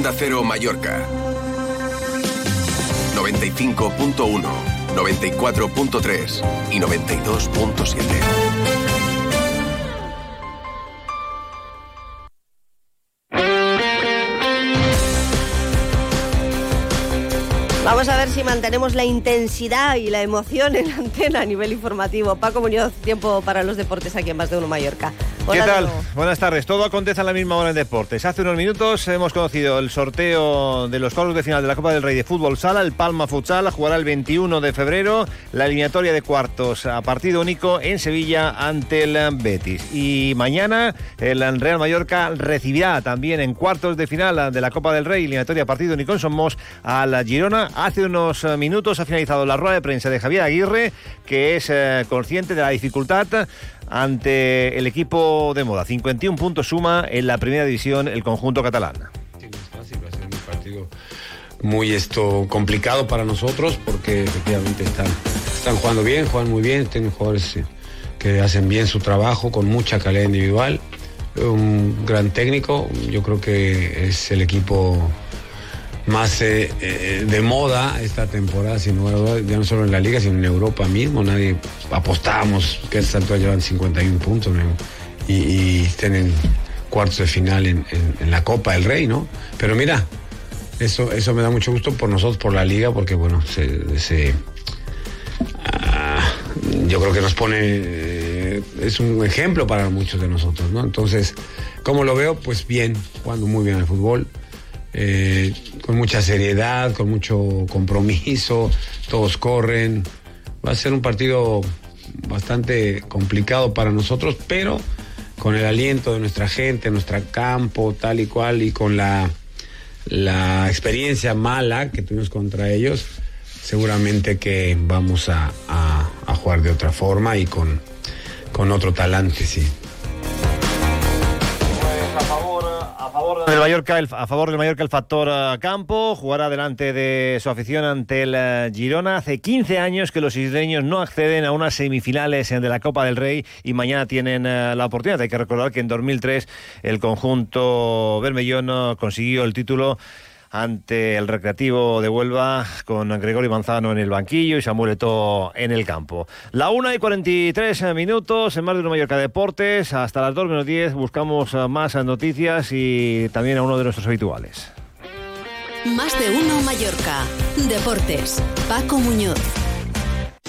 Onda Cero Mallorca. 95.1, 94.3 y 92.7. Vamos a ver si mantenemos la intensidad y la emoción en la antena a nivel informativo. Paco Muñoz, tiempo para los deportes aquí en Más de Uno Mallorca. ¿Qué tal? Buenas tardes. Todo acontece a la misma hora en deportes. Hace unos minutos hemos conocido el sorteo de los cuartos de final de la Copa del Rey de Fútbol Sala. El Palma Futsal jugará el 21 de febrero la eliminatoria de cuartos a partido único en Sevilla ante el Betis. Y mañana el Real Mallorca recibirá también en cuartos de final de la Copa del Rey, eliminatoria a partido único en Somos, a la Girona. Hace unos minutos ha finalizado la rueda de prensa de Javier Aguirre, que es eh, consciente de la dificultad ante el equipo de moda. 51 puntos suma en la primera división el conjunto catalán. Es fácil, va ser un partido muy esto complicado para nosotros porque efectivamente están, están jugando bien, juegan muy bien, tienen jugadores eh, que hacen bien su trabajo con mucha calidad individual. Un gran técnico, yo creo que es el equipo más eh, eh, de moda esta temporada, sin ya no solo en la liga, sino en Europa mismo. Nadie apostábamos que esta altura llevan 51 puntos y, y, tienen cuartos de final en, la Copa del Rey, ¿no? Pero mira, eso, eso me da mucho gusto por nosotros, por la liga, porque bueno, se, ah, yo creo que nos pone, eh, es un ejemplo para muchos de nosotros, ¿no? Entonces, ¿cómo lo veo? Pues bien, jugando muy bien al fútbol. Eh, con mucha seriedad, con mucho compromiso, todos corren. Va a ser un partido bastante complicado para nosotros, pero con el aliento de nuestra gente, nuestro campo, tal y cual, y con la, la experiencia mala que tuvimos contra ellos, seguramente que vamos a, jugar de otra forma y con, con otro talante, sí. Del Mallorca, a favor del Mallorca el factor eh, campo, jugará delante de su afición ante el eh, Girona. Hace 15 años que los isleños no acceden a unas semifinales de la Copa del Rey y mañana tienen eh, la oportunidad. Hay que recordar que en 2003 el conjunto bermellón consiguió el título ante el Recreativo de Huelva con Gregorio Manzano en el banquillo y Samuel Eto'o en el campo. La 1 y 43 minutos en más de una Mallorca Deportes. Hasta las 2 menos 10 buscamos más noticias y también a uno de nuestros habituales. Más de uno Mallorca. Deportes. Paco Muñoz.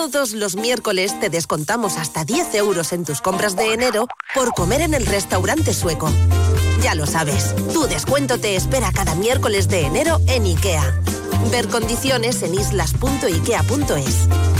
todos los miércoles te descontamos hasta 10 euros en tus compras de enero por comer en el restaurante sueco. Ya lo sabes, tu descuento te espera cada miércoles de enero en IKEA. Ver condiciones en islas.ikea.es.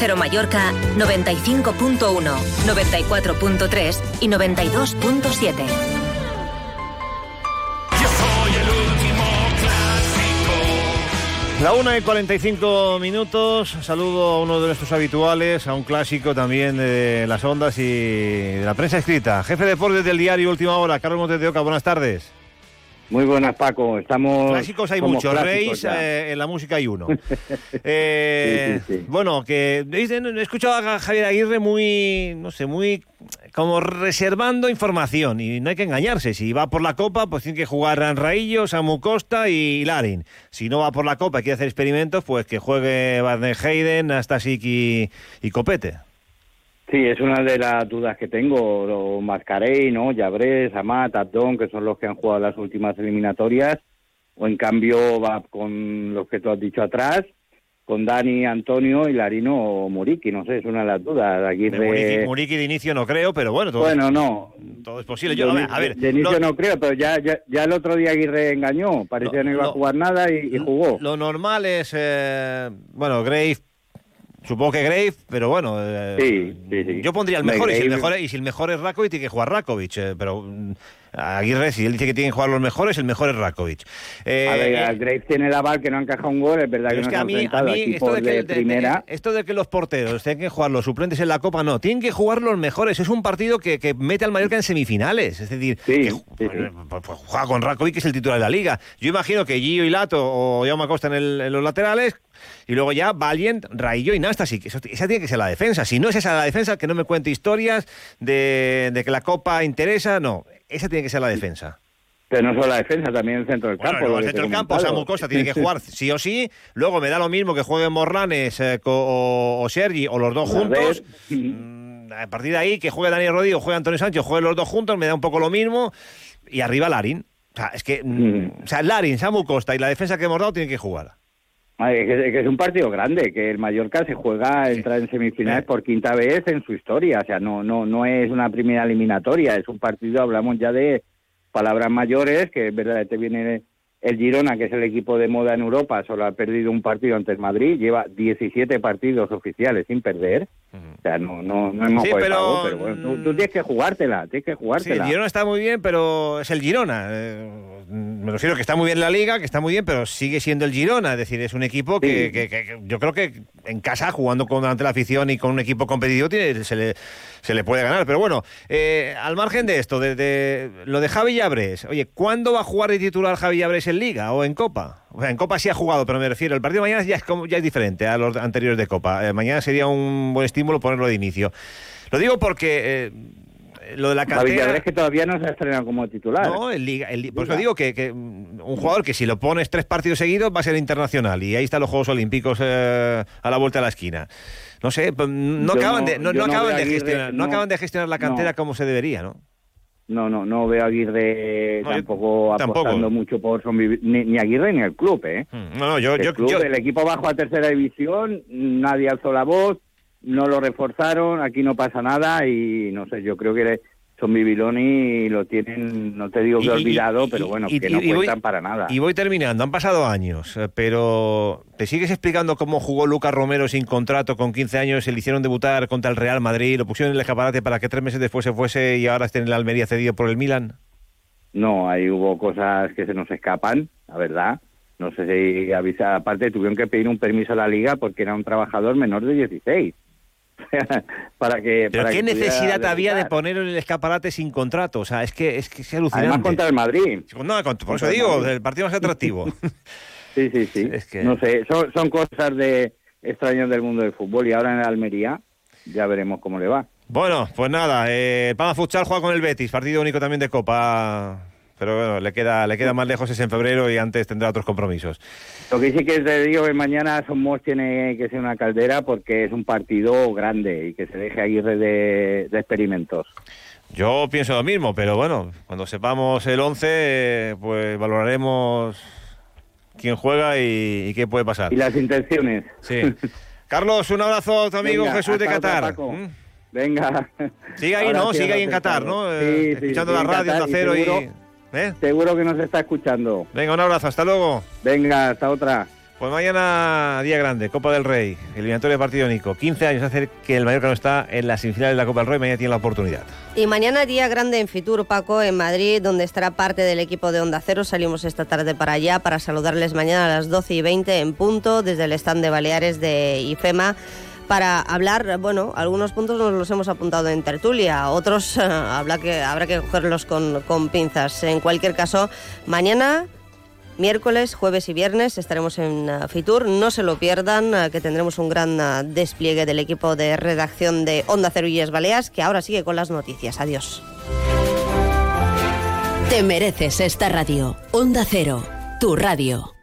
Cero Mallorca 95.1, 94.3 y 92.7. La 1 y 45 minutos. Saludo a uno de nuestros habituales, a un clásico también de las ondas y de la prensa escrita. Jefe de deportes del diario Última Hora, Carlos Montes de Oca, buenas tardes. Muy buenas, Paco. Estamos. Clásicos hay muchos, Reis, eh, en la música hay uno. eh, Sí, sí, sí. Bueno, que he escuchado a Javier Aguirre muy, no sé, muy como reservando información y no hay que engañarse. Si va por la Copa, pues tiene que jugar Raillo, Samu Costa y Larin. Si no va por la Copa y quiere hacer experimentos, pues que juegue Van Heyden, Astasic y, y Copete. Sí, es una de las dudas que tengo. Lo Mascarey, ¿no? Llabrés, Amat, Abdón, que son los que han jugado las últimas eliminatorias. O en cambio va con los que tú has dicho atrás, con Dani, Antonio y Larino o Muriqui. No sé, es una de las dudas. De Muriqui, de inicio no creo, pero bueno, todo, bueno, no. todo es posible. Yo, de, a ver, de inicio no creo, pero ya, ya, el otro día Aguirre engañó. Parecía que no iba a jugar nada y, jugó. Lo normal es, eh, bueno, Grave Supongo que Grave, pero bueno. Eh, sí, sí, sí. Yo pondría el mejor y, si el mejor, y si el mejor es Rakovic, tiene que jugar Rakovic. Eh, pero mm, Aguirre, si él dice que tienen que jugar los mejores, el mejor es Rakovic. Eh, a ver, tiene el aval que no encaja un gol, es verdad que no se ha enfrentado a esto de, que, primera. esto de que los porteros tienen que jugar los suplentes en la Copa, no. Tienen que jugar los mejores. Es un partido que, que mete al Mallorca en semifinales. Es decir, que, pues, pues, pues, juega con Rakovic, que es el titular de la Liga. Yo imagino que Gio y Lato o Jaume Costa en, el, en los laterales y luego ya Valiant, Raillo y Nastasic. Esa tiene que ser la defensa. Si no es esa la defensa, que no me cuente historias de, que la Copa interesa. No, esa tiene que ser la defensa. Pero no solo la defensa, también el centro del campo. el centro del campo, Samu Costa tiene que jugar sí o sí. Luego me da lo mismo que jueguen Morlanes eh, o, Sergi o los dos juntos. Mm, a partir de ahí, que juegue Daniel Rodríguez o juegue Antonio Sánchez, jueguen los dos juntos, me da un poco lo mismo. Y arriba Larin. O sea, es que. Mm, o sea, Larin, Samu Costa y la defensa que hemos dado tienen que jugar. Que, es un partido grande, que el Mallorca se juega, entra en semifinales por quinta vez en su historia, o sea, no, no, no es una primera eliminatoria, es un partido, hablamos ya de palabras mayores, que es verdad, te viene el Girona, que es el equipo de moda en Europa, solo ha perdido un partido ante el Madrid, lleva 17 partidos oficiales sin perder. O sea, no, no, no hemos pero, pero bueno, tú, tienes que jugártela, tienes que jugártela. Sí, el Girona está muy bien, pero es el Girona. Eh, me refiero que está muy bien la liga, que está muy bien, pero sigue siendo el Girona. Es decir, es un equipo que, que, yo creo que en casa, jugando con, ante la afición y con un equipo competitivo, tiene, se, le, se le puede ganar. Pero bueno, eh, al margen de esto, de, lo de Javi Llabres, oye, ¿cuándo va a jugar de titular Javi Llabres en Liga o en Copa? O sea, en Copa sí ha jugado, pero me refiero, el partido de mañana ya es, como, ya es diferente a los anteriores de Copa. Eh, mañana sería un buen estímulo ponerlo de inicio. Lo digo porque... Eh, lo de la cantera... es que todavía no se ha estrenado como titular. No, en Liga. por eso digo que, un jugador que si lo pones tres partidos seguidos va a ser internacional. Y ahí están los Juegos Olímpicos a la vuelta de la esquina. No sé, pues, no acaban, de, no, acaban de gestionar, no, acaban de gestionar la cantera como se debería, ¿no? No, no, no veo a Aguirre tampoco, apostando mucho por ni, ni, Aguirre ni el club, ¿eh? Mm, no, no, yo, el, club, el equipo bajo a tercera división, nadie alzó la voz, no lo reforzaron, aquí no pasa nada y no sé, yo creo que son Bibiloni lo tienen, no te digo que olvidado, pero bueno, que no cuentan para nada. Y voy terminando, han pasado años, eh, pero ¿te sigues explicando cómo jugó Lucas Romero sin contrato con 15 años? Se le hicieron debutar contra el Real Madrid, lo pusieron en el escaparate para que tres meses después se fuese y ahora esté en el Almería cedido por el Milan. No, ahí hubo cosas que se nos escapan, la verdad. No sé si avisa, aparte tuvieron que pedir un permiso a la liga porque era un trabajador menor de 16. para que. Pero qué necesidad había de poner en el escaparate sin contrato, o sea, es que es que es alucinante. Además contra el Madrid. No, por eso digo, el partido más atractivo. sí, sí, sí. No sé, son, son cosas de extraños del mundo del fútbol y ahora en Almería ya veremos cómo le va. Bueno, pues nada, eh, Palma Futsal juega con el Betis, partido único también de Copa pero bueno, le queda, le queda más lejos es en febrero y antes tendrá otros compromisos. Lo que sí que te digo que mañana Somos tiene que ser una caldera porque es un partido grande y que se deje Aguirre de, de experimentos. Yo pienso lo mismo, pero bueno, cuando sepamos el 11, pues valoraremos quién juega y, qué puede pasar. Y las intenciones. Sí. Carlos, un abrazo a tu amigo Jesús de Qatar. ¿Mm? Venga. Sigue ahí, ¿no? Sigue ahí en Qatar, ¿no? Sí, eh, escuchando la radio, de acero y... ¿Eh? Seguro que nos está escuchando. Venga, un abrazo, hasta luego. Venga, hasta otra. Pues mañana, día grande, Copa del Rey, eliminatoria de partido único. 15 años hace que el Mallorca no está en las semifinales de la Copa del Rey, mañana tiene la oportunidad. Y mañana día grande en Fitur, Paco, en Madrid, donde estará parte del equipo de Onda Cero. Salimos esta tarde para allá para saludarles mañana a las 12 y 20 en punto desde el stand de Baleares de IFEMA para hablar, bueno, algunos puntos nos los hemos apuntado en tertulia, otros habrá, que, habrá que cogerlos con, con pinzas. En cualquier caso, mañana Miércoles, jueves y viernes estaremos en uh, Fitur. No se lo pierdan, uh, que tendremos un gran despliegue del equipo de redacción de Onda Cero Baleas, que ahora sigue con las noticias. Adiós. Te mereces esta radio. Onda Cero, tu radio.